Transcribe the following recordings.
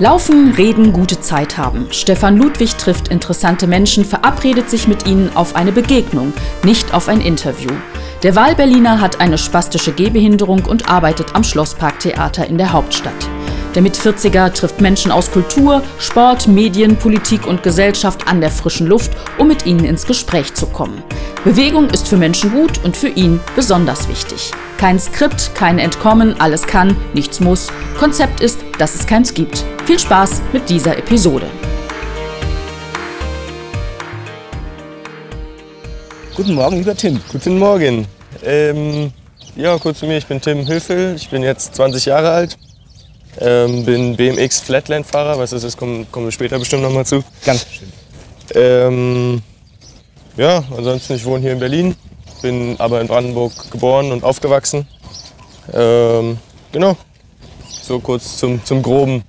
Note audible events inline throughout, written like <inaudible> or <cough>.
Laufen, reden, gute Zeit haben. Stefan Ludwig trifft interessante Menschen, verabredet sich mit ihnen auf eine Begegnung, nicht auf ein Interview. Der Wahlberliner hat eine spastische Gehbehinderung und arbeitet am Schlossparktheater in der Hauptstadt. Der Mit-40er trifft Menschen aus Kultur, Sport, Medien, Politik und Gesellschaft an der frischen Luft, um mit ihnen ins Gespräch zu kommen. Bewegung ist für Menschen gut und für ihn besonders wichtig. Kein Skript, kein Entkommen, alles kann, nichts muss. Konzept ist, dass es keins gibt. Viel Spaß mit dieser Episode. Guten Morgen, lieber Tim. Guten Morgen. Ähm, ja, kurz zu mir, ich bin Tim Höfel, ich bin jetzt 20 Jahre alt, ähm, bin BMX Flatland-Fahrer, was das ist, kommen, kommen wir später bestimmt nochmal zu. Ganz bestimmt. Ähm, ja, ansonsten, ich wohne hier in Berlin, bin aber in Brandenburg geboren und aufgewachsen. Ähm, genau, so kurz zum, zum Groben.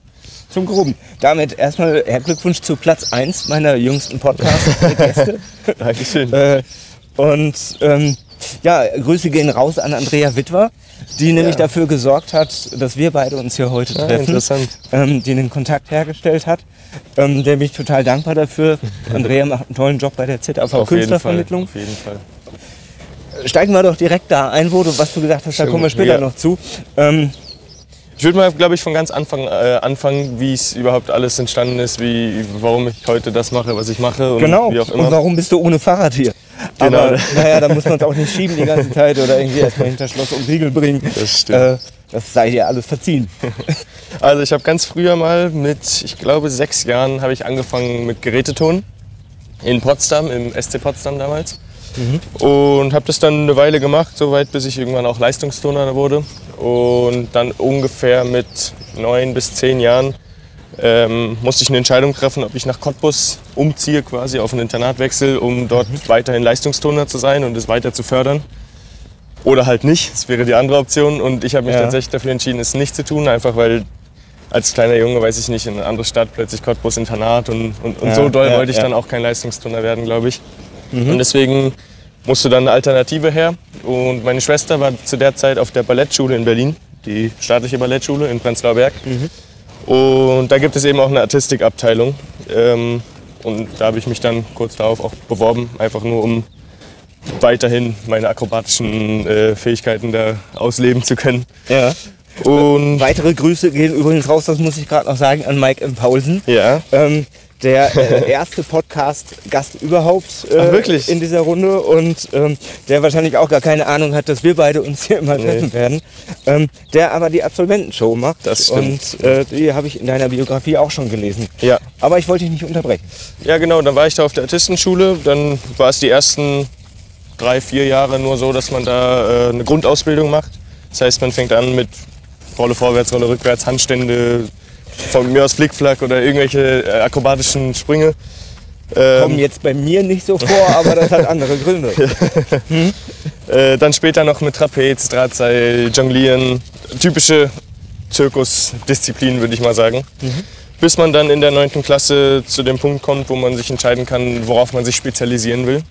Zum Groben. Damit erstmal Glückwunsch zu Platz 1 meiner jüngsten Podcast-Gäste. <laughs> Dankeschön. äh, und ähm, ja, Grüße gehen raus an Andrea Wittwer, die nämlich Ja. dafür gesorgt hat, dass wir beide uns hier heute Ah, treffen. interessant. Ähm, die den Kontakt hergestellt hat. Ähm, der bin ich total dankbar dafür. Andrea macht einen tollen Job bei der ZAV Auf jeden Fall. Künstlervermittlung. Auf jeden Fall. Steigen wir doch direkt da ein, wo du, was du gesagt hast, da Schön, kommen wir später ja. noch zu. Ähm, Ich würde mal, glaube ich, von ganz Anfang äh, anfangen, wie es überhaupt alles entstanden ist, wie, warum ich heute das mache, was ich mache und genau. wie auch immer. Und warum bist du ohne Fahrrad hier? Genau. Aber naja, da muss man es auch nicht schieben die ganze Zeit oder irgendwie erstmal hinter Schloss und Riegel bringen. Das stimmt. Äh, das sei dir alles verziehen. <laughs> Also ich habe ganz früher mal mit, ich glaube sechs Jahren, habe ich angefangen mit Geräteton in Potsdam, im SC Potsdam damals. Und habe das dann eine Weile gemacht, soweit bis ich irgendwann auch Leistungstoner wurde. Und dann ungefähr mit neun bis zehn Jahren ähm, musste ich eine Entscheidung treffen, ob ich nach Cottbus umziehe, quasi auf einen Internatwechsel, um dort weiterhin Leistungstoner zu sein und es weiter zu fördern. Oder halt nicht, das wäre die andere Option. Und ich habe mich Ja. tatsächlich dafür entschieden, es nicht zu tun, einfach weil als kleiner Junge, weiß ich nicht, in eine andere Stadt, plötzlich Cottbus Internat und, und, und Ja, so doll ja, wollte ich dann auch kein Leistungsturner werden, glaube ich. Und deswegen musste dann eine Alternative her. Und meine Schwester war zu der Zeit auf der Ballettschule in Berlin, die staatliche Ballettschule in Prenzlauer Berg. Und da gibt es eben auch eine Artistikabteilung. Ähm, und da habe ich mich dann kurz darauf auch beworben, einfach nur um weiterhin meine akrobatischen äh, Fähigkeiten da ausleben zu können. Ja. Und Weitere Grüße gehen übrigens raus, das muss ich gerade noch sagen, an Mike M. Paulsen. ja, Ähm, der äh, <laughs> erste Podcast-Gast überhaupt äh, Ach, wirklich? in dieser Runde und ähm, der wahrscheinlich auch gar keine Ahnung hat, dass wir beide uns hier immer Nee. treffen werden. Ähm, der aber die Absolventenshow macht. Das stimmt. Und äh, die habe ich in deiner Biografie auch schon gelesen. ja. Aber ich wollte dich nicht unterbrechen. Ja, genau. Dann war ich da auf der Artistenschule. Dann war es die ersten drei, vier Jahre nur so, dass man da äh, eine Grundausbildung macht. Das heißt, man fängt an mit Rolle vorwärts, Rolle rückwärts, Handstände, von mir aus Flickflack oder irgendwelche äh, akrobatischen Sprünge. Ähm, Kommen jetzt bei mir nicht so vor, <laughs> aber das hat andere Gründe. <laughs> Äh, dann später noch mit Trapez, Drahtseil, Jonglieren, typische Zirkusdisziplinen, würde ich mal sagen. Bis man dann in der 9. Klasse zu dem Punkt kommt, wo man sich entscheiden kann, worauf man sich spezialisieren will.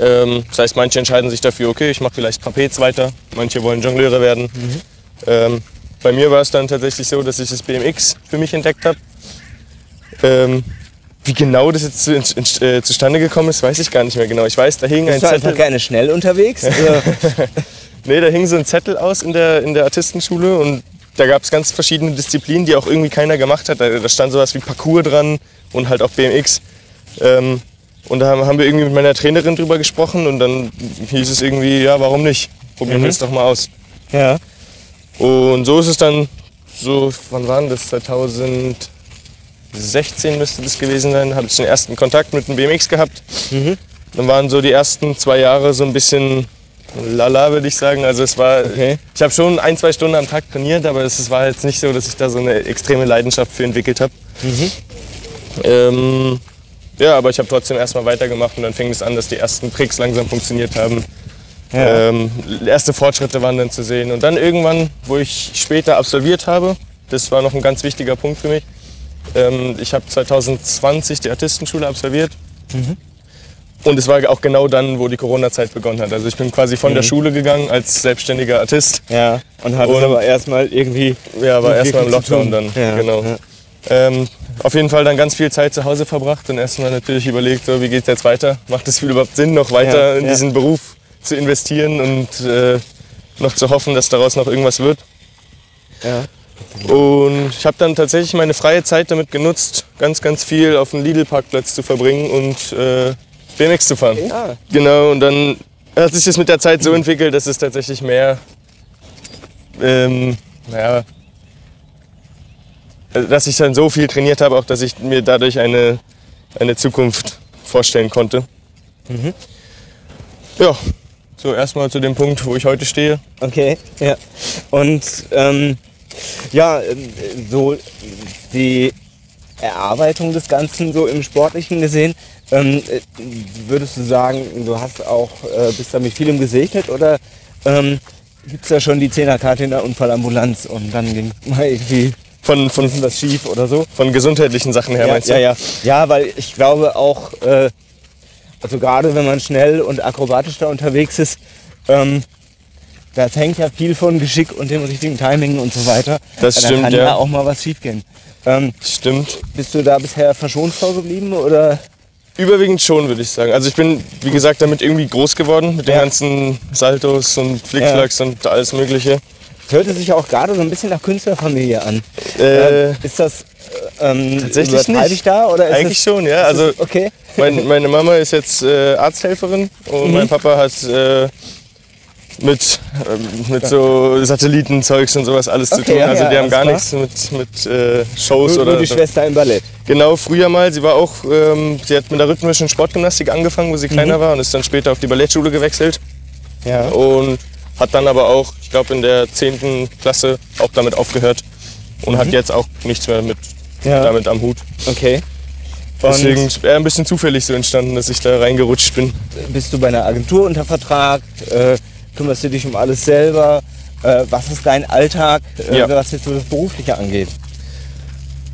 Ähm, das heißt, manche entscheiden sich dafür, okay, ich mache vielleicht Trapez weiter, manche wollen Jongleure werden. Ähm, bei mir war es dann tatsächlich so, dass ich das BMX für mich entdeckt habe. Ähm, wie genau das jetzt zu, in, äh, zustande gekommen ist, weiß ich gar nicht mehr genau. Ich weiß, da hing ein Bist du einfach Zettel. gerne schnell unterwegs? <laughs> Nee, da hing so ein Zettel aus in der, in der Artistenschule und da gab es ganz verschiedene Disziplinen, die auch irgendwie keiner gemacht hat. Da, da stand sowas wie Parcours dran und halt auch BMX. Ähm, und da haben haben wir irgendwie mit meiner Trainerin drüber gesprochen und dann hieß es irgendwie, ja, warum nicht? Probieren wir es doch mal aus. ja. Und so ist es dann, so, wann war denn das? 2016 müsste das gewesen sein, habe ich den ersten Kontakt mit dem BMX gehabt. Dann waren so die ersten zwei Jahre so ein bisschen lala, würde ich sagen. Also es war, Okay. ich habe schon ein, zwei Stunden am Tag trainiert, aber es war jetzt nicht so, dass ich da so eine extreme Leidenschaft für entwickelt habe. Ähm, ja, aber ich habe trotzdem erstmal weitergemacht und dann fing es an, dass die ersten Tricks langsam funktioniert haben. Ja. Ähm, erste Fortschritte waren dann zu sehen. Und dann irgendwann, wo ich später absolviert habe, das war noch ein ganz wichtiger Punkt für mich. Ähm, ich habe 2020 die Artistenschule absolviert. Und es war auch genau dann, wo die Corona-Zeit begonnen hat. Also ich bin quasi von der Schule gegangen als selbstständiger Artist. Ja, und hat es Und- aber erstmal irgendwie. Ja, war erstmal im Lockdown dann. Ja, genau. ja. Ähm, auf jeden Fall dann ganz viel Zeit zu Hause verbracht und erstmal natürlich überlegt, so, wie geht es jetzt weiter? Macht es viel überhaupt Sinn, noch weiter Ja, in diesen Beruf zu investieren und äh, noch zu hoffen, dass daraus noch irgendwas wird? Ja. Und ich habe dann tatsächlich meine freie Zeit damit genutzt, ganz, ganz viel auf dem Lidl-Parkplatz zu verbringen und äh, BMX zu fahren. Ja. Genau, und dann hat sich das mit der Zeit so entwickelt, dass es tatsächlich mehr, ähm, naja, also, dass ich dann so viel trainiert habe, auch dass ich mir dadurch eine, eine Zukunft vorstellen konnte. Ja, so erstmal zu dem Punkt, wo ich heute stehe. Okay, ja. Und ähm, ja, ähm, so die Erarbeitung des Ganzen so im Sportlichen gesehen, ähm, äh, würdest du sagen, du hast auch, äh, bist damit vielem gesegnet oder ähm, gibt es da schon die Zehnerkarte in der Unfallambulanz und dann ging <laughs> mal irgendwie Von, von, das schief oder so? von gesundheitlichen Sachen her, ja, meinst du? ja, ja. Ja, weil ich glaube auch, äh, also gerade wenn man schnell und akrobatisch da unterwegs ist, ähm, das hängt ja viel von Geschick und dem richtigen Timing und so weiter. Das da stimmt, kann ja. ja auch mal was schiefgehen. Ähm, Stimmt. bist du da bisher verschont vorgeblieben oder? Überwiegend schon, würde ich sagen. Also ich bin, wie gesagt, damit irgendwie groß geworden, mit den Ja. ganzen Saltos und Flickflacks und alles Mögliche. Es hörte sich auch gerade so ein bisschen nach Künstlerfamilie an. Äh, ist das äh, ähm, Tatsächlich nicht. ich da oder Eigentlich es, schon, ja. Also es okay. mein, meine Mama ist jetzt äh, Arzthelferin und Mhm. mein Papa hat äh, mit, ähm, mit so Satellitenzeugs und sowas alles zu Okay, tun. ja, Also ja, die haben alles gar nichts mit, mit äh, Shows Nur, oder nur die. Schwester im Ballett. Genau, früher mal. Sie war auch, ähm, sie hat mit der rhythmischen Sportgymnastik angefangen, wo sie Mhm. kleiner war und ist dann später auf die Ballettschule gewechselt. Ja. und hat dann aber auch, ich glaube in der 10. Klasse auch damit aufgehört und hat jetzt auch nichts mehr mit Mhm. Ja. damit am Hut. Okay. Und Deswegen eher ein bisschen zufällig so entstanden, dass ich da reingerutscht bin. bist du bei einer Agentur unter Vertrag? Äh, kümmerst du dich um alles selber? Äh, was ist dein Alltag, äh, Ja. was jetzt so das Berufliche angeht?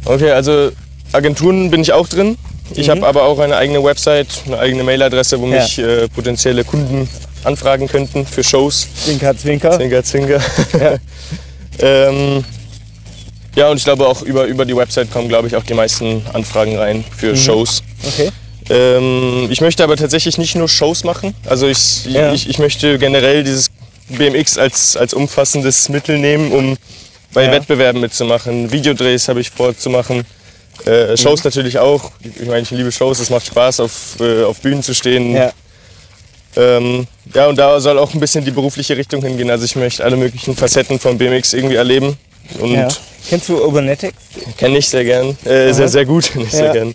Okay, also Agenturen bin ich auch drin. Ich Mhm. habe aber auch eine eigene Website, eine eigene Mailadresse, wo Ja. mich äh, potenzielle Kunden anfragen könnten für Shows. Zwinker, zwinker. Zwinker, zwinker. Ja. <laughs> ähm, ja, und ich glaube auch über, über die Website kommen, glaube ich, auch die meisten Anfragen rein Mhm. für Shows. Okay. Ähm, ich möchte aber tatsächlich nicht nur Shows machen. Also ich, Ja. ich, ich möchte generell dieses BMX als, als umfassendes Mittel nehmen, um bei Ja. Wettbewerben mitzumachen. Videodrehs habe ich vor zu machen. Mhm. Äh, Shows natürlich auch. Ich meine, ich liebe Shows, es macht Spaß, auf, äh, auf Bühnen zu stehen. Ja. Ähm, ja, und da soll auch ein bisschen die berufliche Richtung hingehen. Also ich möchte alle möglichen Facetten vom BMX irgendwie erleben. Und ja. Kennst du Urbonetics? kenne ich sehr gern. Äh, sehr, sehr gut, <laughs> kenn ich sehr Ja. gern.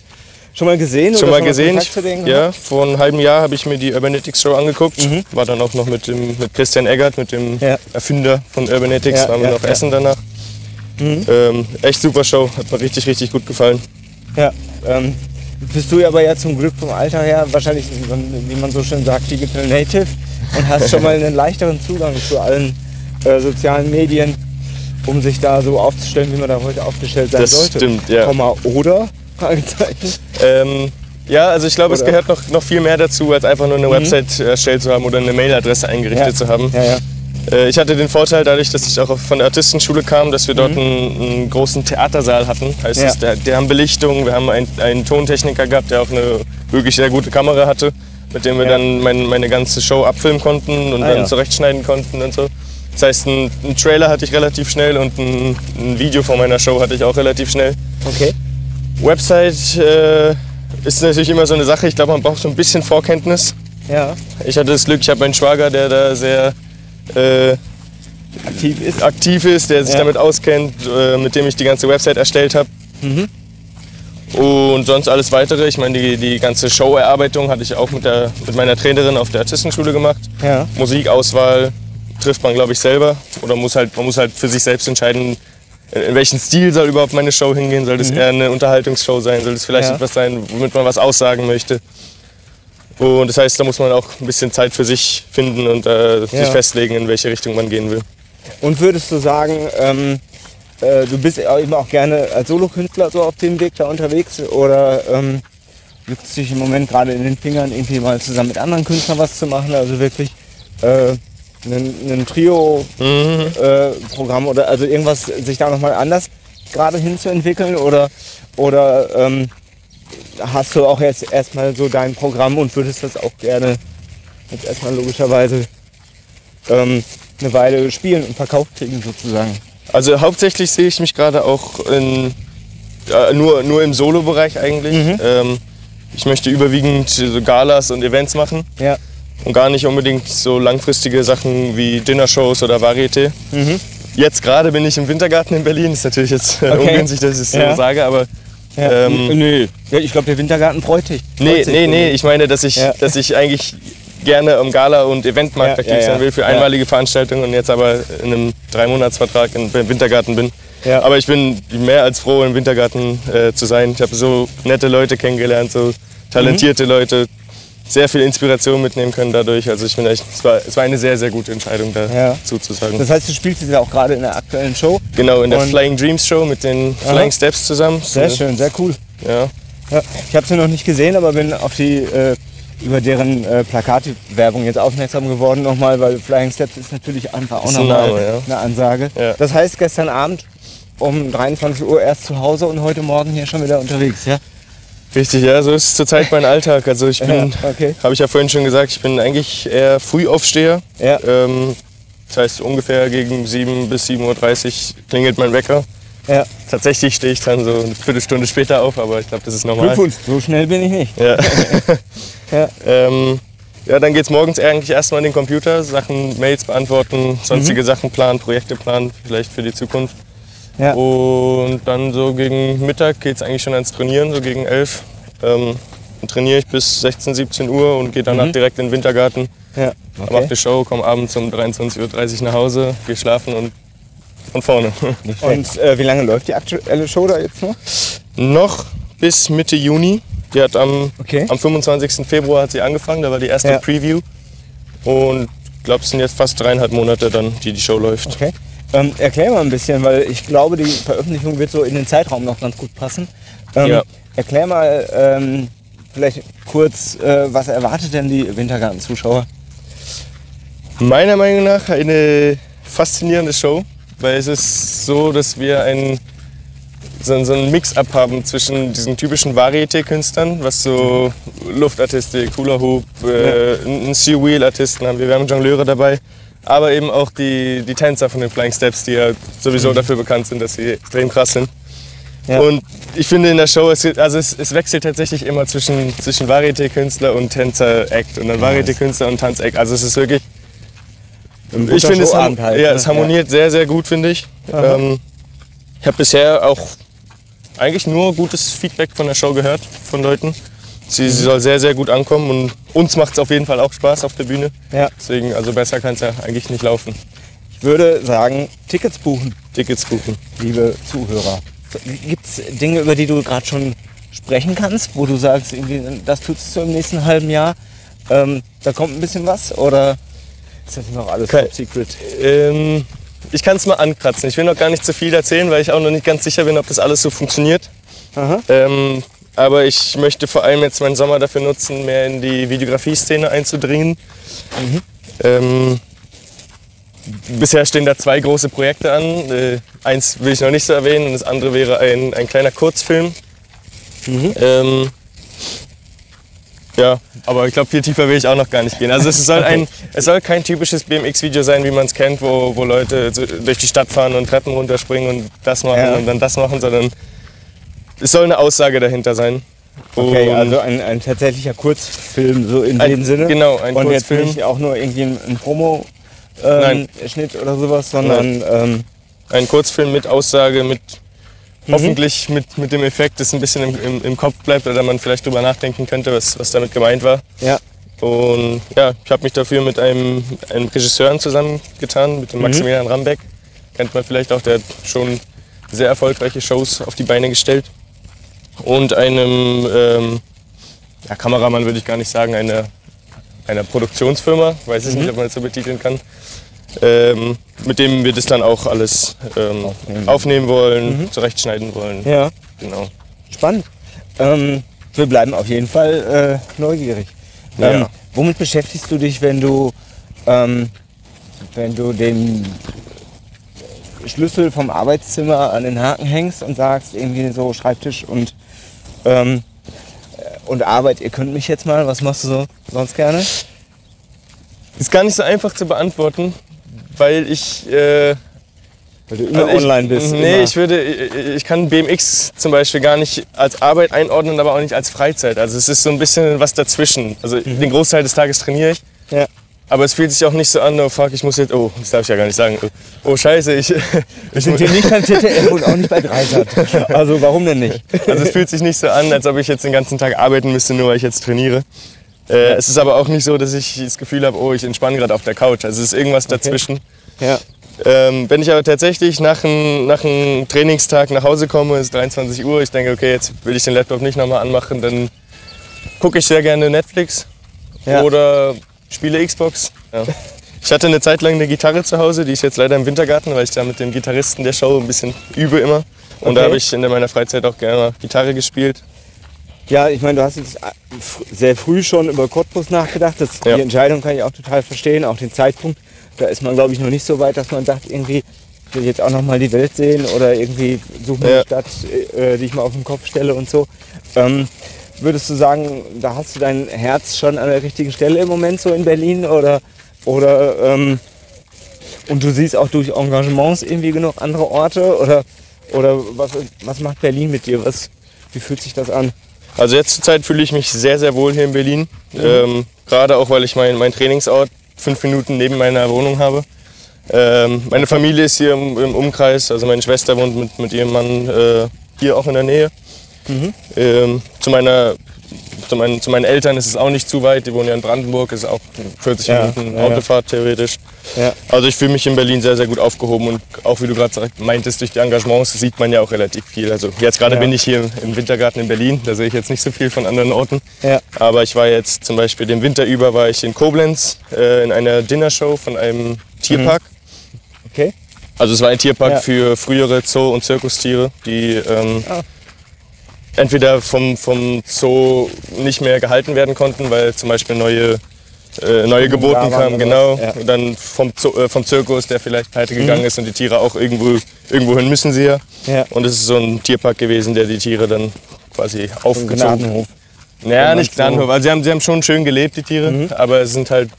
Schon mal gesehen? Schon oder mal gesehen. Denen ja, vor einem halben Jahr habe ich mir die Urbanetics Show angeguckt. War dann auch noch mit, dem, mit Christian Eggert, mit dem Mhm. Ja. Erfinder von Urbanetics. Ja, waren wir ja, noch ja. essen danach. Ähm, echt super Show, hat mir richtig, richtig gut gefallen. Ja. Ähm, bist du aber ja zum Glück vom Alter her wahrscheinlich, wie man so schön sagt, Digital Native und hast schon mal einen leichteren Zugang zu allen äh, sozialen Medien, um sich da so aufzustellen, wie man da heute aufgestellt sein Das sollte. stimmt, ja. Komma, oder? <laughs> Fragezeichen. Ähm, ja, also ich glaube, es gehört noch, noch viel mehr dazu, als einfach nur eine Website erstellt zu haben oder eine Mailadresse eingerichtet Mhm. Ja. zu haben. Ja, ja. Äh, Ich hatte den Vorteil, dadurch, dass ich auch von der Artistenschule kam, dass wir dort einen, einen großen Theatersaal hatten. Heißt Mhm. Ja. es, der, der haben Belichtung, wir haben einen, einen Tontechniker gehabt, der auch eine wirklich sehr gute Kamera hatte, mit dem wir Ja. dann mein, meine ganze Show abfilmen konnten und Ah, dann ja. zurechtschneiden konnten und so. Das heißt, einen, einen Trailer hatte ich relativ schnell und ein, ein Video von meiner Show hatte ich auch relativ schnell. Okay. Website äh, ist natürlich immer so eine Sache. Ich glaube, man braucht so ein bisschen Vorkenntnis. Ja. Ich hatte das Glück, ich habe einen Schwager, der da sehr äh, Aktiv ist. aktiv ist, der sich Ja. damit auskennt, äh, mit dem ich die ganze Website erstellt habe. Mhm. Und sonst alles weitere. Ich meine, die, die ganze Showerarbeitung hatte ich auch mit, der, mit meiner Trainerin auf der Artistenschule gemacht. Ja. Musikauswahl trifft man, glaube ich, selber. Oder muss halt, man muss halt für sich selbst entscheiden, in, welchen Stil soll überhaupt meine Show hingehen. Soll das eher eine Unterhaltungsshow sein? Soll das vielleicht Mhm. Ja. etwas sein, womit man was aussagen möchte? Und das heißt, da muss man auch ein bisschen Zeit für sich finden und äh, Ja. sich festlegen, in welche Richtung man gehen will. Und würdest du sagen, ähm, äh, du bist eben auch gerne als Solokünstler so auf dem Weg da unterwegs oder ähm, juckt es dich im Moment gerade in den Fingern, irgendwie mal zusammen mit anderen Künstlern was zu machen? Also wirklich äh, ein, Trio-Programm oder also irgendwas sich da nochmal anders gerade hinzuentwickeln oder, oder ähm, hast du auch jetzt erstmal so dein Programm und würdest das auch gerne jetzt erstmal logischerweise ähm, eine Weile spielen und verkauft kriegen sozusagen? Also hauptsächlich sehe ich mich gerade auch in, ja, nur, nur im Solo-Bereich eigentlich. Mhm. Ähm, ich möchte überwiegend so Galas und Events machen Ja. und gar nicht unbedingt so langfristige Sachen wie Dinnershows oder Varieté. Mhm. Jetzt gerade bin ich im Wintergarten in Berlin. Ist natürlich jetzt äh, Okay. ungünstig, dass ich es Ja. so sage, aber ja. Ähm, Nö. Ja, ich glaube, der Wintergarten freut dich. Freut nee, sich. nee, nee. Ich meine, dass ich, Ja. dass ich eigentlich gerne am Gala- und Eventmarkt aktiv sein will für einmalige Veranstaltungen und jetzt aber in einem Dreimonatsvertrag im Wintergarten bin. Ja. Aber ich bin mehr als froh, im Wintergarten äh, zu sein. Ich habe so nette Leute kennengelernt, so talentierte Mhm. Leute, sehr viel Inspiration mitnehmen können dadurch. Also ich bin echt, es war, es war eine sehr, sehr gute Entscheidung da Ja. zuzusagen. Das heißt, du spielst jetzt ja auch gerade in der aktuellen Show. genau, in der Und- Flying Dreams Show mit den Aha. Flying Steps zusammen. Sehr schön, sehr cool. Ja. Ja, ich habe sie noch nicht gesehen, aber bin auf die äh, über deren äh, Plakatwerbung jetzt aufmerksam geworden nochmal, weil Flying Steps ist natürlich einfach auch ein nochmal Name, ja. eine Ansage. Das heißt, gestern Abend um 23 Uhr erst zu Hause und heute Morgen hier schon wieder unterwegs, ja? Richtig, ja, so ist zurzeit mein Alltag. Also ich bin, Ja, okay. habe ich ja vorhin schon gesagt, ich bin eigentlich eher Frühaufsteher. Ja. Ähm, das heißt, ungefähr gegen 7 bis 7.30 Uhr klingelt mein Wecker. Ja. Tatsächlich stehe ich dann so eine Viertelstunde später auf, aber ich glaube, das ist normal. Glückwunsch, so schnell bin ich nicht. Ja. <laughs> Ja. ähm, ja, dann geht es morgens eigentlich erstmal in den Computer, Sachen, Mails beantworten, sonstige Mhm. Sachen planen, Projekte planen, vielleicht für die Zukunft. Ja. Und dann so gegen Mittag geht es eigentlich schon ans Trainieren, so gegen 11. Ähm, dann trainiere ich bis 16, 17 Uhr und gehe danach Mhm. direkt in den Wintergarten. Ja. Mach die Show, komme abends um 23.30 Uhr nach Hause, gehe schlafen und von vorne. <laughs> Und äh, wie lange läuft die aktuelle Show da jetzt noch? Noch bis Mitte Juni. Die hat am, Okay. am 25. Februar hat sie angefangen, da war die erste Ja. Preview. Und ich glaube, es sind jetzt fast dreieinhalb Monate dann, die die Show läuft. Okay. Ähm, erklär mal ein bisschen, weil ich glaube, die Veröffentlichung wird so in den Zeitraum noch ganz gut passen. Ähm, Ja. Erklär mal ähm, vielleicht kurz, äh, was erwartet denn die Wintergarten-Zuschauer? Meiner Meinung nach eine faszinierende Show, weil es ist so, dass wir einen, so, so einen Mix-up haben zwischen diesen typischen Varieté-Künstlern, was so Luftartistik, Hula Hoop, äh, einen Sea Wheel-Artisten haben wir, wir haben Jongleure dabei, aber eben auch die, die Tänzer von den Flying Steps, die ja sowieso dafür bekannt sind, dass sie extrem krass sind. Ja. Und ich finde in der Show, es, also es, es wechselt tatsächlich immer zwischen, zwischen Varieté-Künstler und Tänzer-Act und dann Varieté-Künstler und Tanz-Act. Also es ist wirklich Ein ich finde, es, halt, ja, ne? es harmoniert sehr, sehr gut, finde ich. Ähm, ich habe bisher auch eigentlich nur gutes Feedback von der Show gehört, von Leuten. Sie, sie soll sehr, sehr gut ankommen und uns macht es auf jeden Fall auch Spaß auf der Bühne. Ja. Deswegen, also besser kann es ja eigentlich nicht laufen. Ich würde sagen, Tickets buchen, Tickets buchen. liebe Zuhörer. Gibt es Dinge, über die du gerade schon sprechen kannst, wo du sagst, das tut es so im nächsten halben Jahr? Ähm, da kommt ein bisschen was oder ist das noch alles Kein- secret? Ähm, ich kann es mal ankratzen. Ich will noch gar nicht zu viel erzählen, weil ich auch noch nicht ganz sicher bin, ob das alles so funktioniert. Aha. Ähm, aber ich möchte vor allem jetzt meinen Sommer dafür nutzen, mehr in die Videografie-Szene einzudringen. Ähm, bisher stehen da zwei große Projekte an. Äh, eins will ich noch nicht so erwähnen und das andere wäre ein, ein kleiner Kurzfilm. Ähm, ja, aber ich glaube, viel tiefer will ich auch noch gar nicht gehen. Also es soll, <laughs> ein, es soll kein typisches BMX-Video sein, wie man es kennt, wo, wo Leute durch die Stadt fahren und Treppen runterspringen und das machen Ja. und dann das machen, sondern es soll eine Aussage dahinter sein. Okay, also ein, ein tatsächlicher Kurzfilm, so in Ein- dem Sinne. genau, ein Und jetzt Kurzfilm. nicht auch nur irgendwie ein, ein. Promo-Schnitt oder sowas, sondern ähm, ein Kurzfilm mit Aussage, mit Mhm. hoffentlich mit, mit dem Effekt, das ein bisschen im, im, im Kopf bleibt oder man vielleicht drüber nachdenken könnte, was, was damit gemeint war. ja. Und ja, ich habe mich dafür mit einem, einem Regisseur zusammengetan, mit dem Maximilian Rambeck. Kennt man vielleicht auch, der hat schon sehr erfolgreiche Shows auf die Beine gestellt. Und einem ähm, ja, Kameramann würde ich gar nicht sagen, einer, einer Produktionsfirma, weiß ich nicht, ob man das so betiteln kann. Ähm, mit dem wir das dann auch alles ähm, Aufnehmen. aufnehmen, wollen, zurechtschneiden wollen. ja, Genau. spannend. Ähm, wir bleiben auf jeden Fall äh, neugierig. Ja. Ähm, womit beschäftigst du dich, wenn du, ähm, wenn du den Schlüssel vom Arbeitszimmer an den Haken hängst und sagst irgendwie so Schreibtisch und, ähm, und Arbeit, ihr könnt mich jetzt mal, was machst du so sonst gerne? Ist gar nicht so einfach zu beantworten, weil ich. Äh, weil du immer also ich, online bist. Nee, immer. ich würde, ich kann BMX zum Beispiel gar nicht als Arbeit einordnen, aber auch nicht als Freizeit. Also es ist so ein bisschen was dazwischen. Also mhm. den Großteil des Tages trainiere ich. Ja. Aber es fühlt sich auch nicht so an, oh fuck, ich muss jetzt, oh, das darf ich ja gar nicht sagen. Oh, scheiße, ich. <laughs> Wir sind hier nicht beim ZDF und auch nicht bei <laughs> Dreisat. Also warum denn nicht? Also es fühlt sich nicht so an, als ob ich jetzt den ganzen Tag arbeiten müsste, nur weil ich jetzt trainiere. Äh, es ist aber auch nicht so, dass ich das Gefühl habe, oh, ich entspanne gerade auf der Couch. Also es ist irgendwas dazwischen. Okay. Ja. Ähm, wenn ich aber tatsächlich nach einem, nach einem Trainingstag nach Hause komme, ist 23 Uhr, ich denke, okay, jetzt will ich den Laptop nicht nochmal anmachen, dann gucke ich sehr gerne Netflix ja. oder spiele Xbox. Ja. Ich hatte eine Zeit lang eine Gitarre zu Hause, die ist jetzt leider im Wintergarten, weil ich da mit dem Gitarristen der Show ein bisschen übe immer. Und okay. da habe ich in meiner Freizeit auch gerne Gitarre gespielt. Ja, ich meine, du hast jetzt sehr früh schon über Cottbus nachgedacht. Das, ja. Die Entscheidung kann ich auch total verstehen, auch den Zeitpunkt. Da ist man, glaube ich, noch nicht so weit, dass man sagt, irgendwie, ich will jetzt auch noch mal die Welt sehen oder irgendwie suche mir ja. eine Stadt, äh, die ich mal auf den Kopf stelle und so. Ähm, würdest du sagen, da hast du dein Herz schon an der richtigen Stelle im Moment so in Berlin oder, oder ähm, und du siehst auch durch Engagements irgendwie genug andere Orte oder, oder was, was macht Berlin mit dir? Was, wie fühlt sich das an? Also jetzt zur Zeit fühle ich mich sehr, sehr wohl hier in Berlin. Mhm. Ähm, Gerade auch, weil ich meinen mein Trainingsort fünf Minuten neben meiner Wohnung habe. Ähm, meine Familie ist hier im, im, Umkreis, also meine Schwester wohnt mit, mit ihrem Mann äh, hier auch in der Nähe. Mhm. Ähm, zu, meiner, zu, meinen, zu meinen Eltern ist es auch nicht zu weit, die wohnen ja in Brandenburg, ist auch 40 ja, Minuten ja, Autofahrt theoretisch. Ja. Also ich fühle mich in Berlin sehr, sehr gut aufgehoben und auch wie du gerade meintest, durch die Engagements sieht man ja auch relativ viel. Also jetzt gerade bin ich hier im Wintergarten in Berlin, da sehe ich jetzt nicht so viel von anderen Orten. Aber ich war jetzt zum Beispiel den Winter über war ich in Koblenz äh, in einer Dinnershow von einem Tierpark. Mhm. Okay. Also es war ein Tierpark für frühere Zoo- und Zirkustiere, die ähm, ah entweder vom, vom Zoo nicht mehr gehalten werden konnten, weil zum Beispiel neue, äh, neue Geburten kamen, genau. Ja. Dann vom, Zoo, äh, vom Zirkus, der vielleicht pleite mhm. gegangen ist und die Tiere auch irgendwo, irgendwo hin müssen sie ja. ja. Und es ist so ein Tierpark gewesen, der die Tiere dann quasi aufgezogen Gnadenhof. Naja, nicht Gnadenhof. Also sie haben, sie haben schon schön gelebt, die Tiere, mhm. aber es sind halt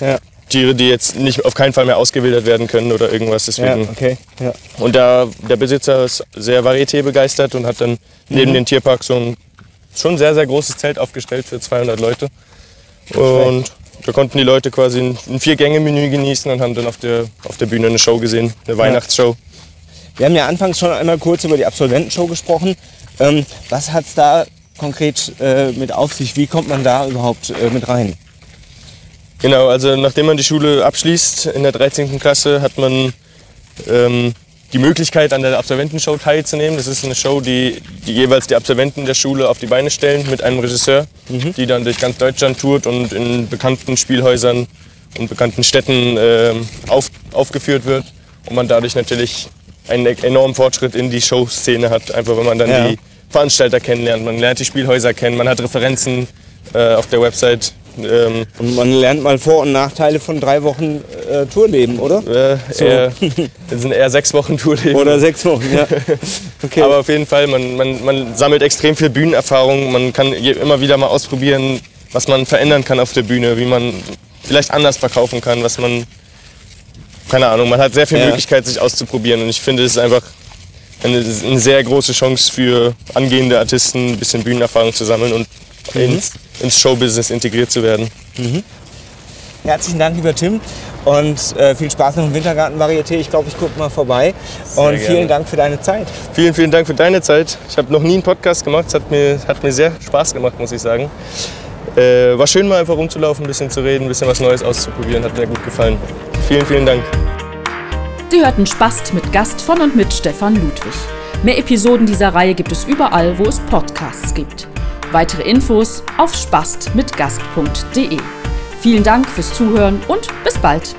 ja. Tiere, die jetzt nicht auf keinen Fall mehr ausgewildert werden können oder irgendwas. Deswegen. Ja, okay. Ja. Und da, der Besitzer ist sehr Varieté begeistert und hat dann neben mhm. dem Tierpark so ein schon sehr, sehr großes Zelt aufgestellt für 200 Leute. Und da konnten die Leute quasi ein Vier-Gänge-Menü genießen und haben dann auf der, auf der Bühne eine Show gesehen, eine Weihnachtsshow. Wir haben ja anfangs schon einmal kurz über die Absolventenshow gesprochen. Ähm, was hat es da konkret äh, mit auf sich? Wie kommt man da überhaupt äh, mit rein? Genau, also nachdem man die Schule abschließt in der 13. Klasse, hat man ähm, die Möglichkeit, an der Absolventenshow teilzunehmen. Das ist eine Show, die, die jeweils die Absolventen der Schule auf die Beine stellen mit einem Regisseur, mhm. die dann durch ganz Deutschland tourt und in bekannten Spielhäusern und bekannten Städten äh, auf, aufgeführt wird. Und man dadurch natürlich einen enormen Fortschritt in die Showszene hat, einfach wenn man dann ja. die Veranstalter kennenlernt. Man lernt die Spielhäuser kennen, man hat Referenzen äh, auf der Website ähm, und man lernt mal Vor- und Nachteile von drei Wochen äh, Tourleben, oder? Äh, so. eher, <laughs> das sind eher sechs Wochen Tourleben. Oder sechs Wochen, ja. <laughs> Okay. Aber auf jeden Fall, man, man, man sammelt extrem viel Bühnenerfahrung. Man kann immer wieder mal ausprobieren, was man verändern kann auf der Bühne, wie man vielleicht anders verkaufen kann, was man. Keine Ahnung, man hat sehr viel ja. Möglichkeit, sich auszuprobieren. Und ich finde, es ist einfach eine, eine sehr große Chance für angehende Artisten, ein bisschen Bühnenerfahrung zu sammeln und mhm. ins, ins, Showbusiness integriert zu werden. Mhm. Herzlichen Dank, lieber Tim. Und äh, viel Spaß noch im Wintergarten Varieté. Ich glaube, ich gucke mal vorbei. Sehr und vielen gerne. Dank für deine Zeit. Vielen, vielen Dank für deine Zeit. Ich habe noch nie einen Podcast gemacht. Es hat mir, hat mir sehr Spaß gemacht, muss ich sagen. Äh, war schön, mal einfach rumzulaufen, ein bisschen zu reden, ein bisschen was Neues auszuprobieren. Hat mir gut gefallen. Vielen, vielen Dank. Sie hörten Spast mit Gast von und mit Stefan Ludwig. Mehr Episoden dieser Reihe gibt es überall, wo es Podcasts gibt. Weitere Infos auf spastmitgast.de. Vielen Dank fürs Zuhören und bis bald.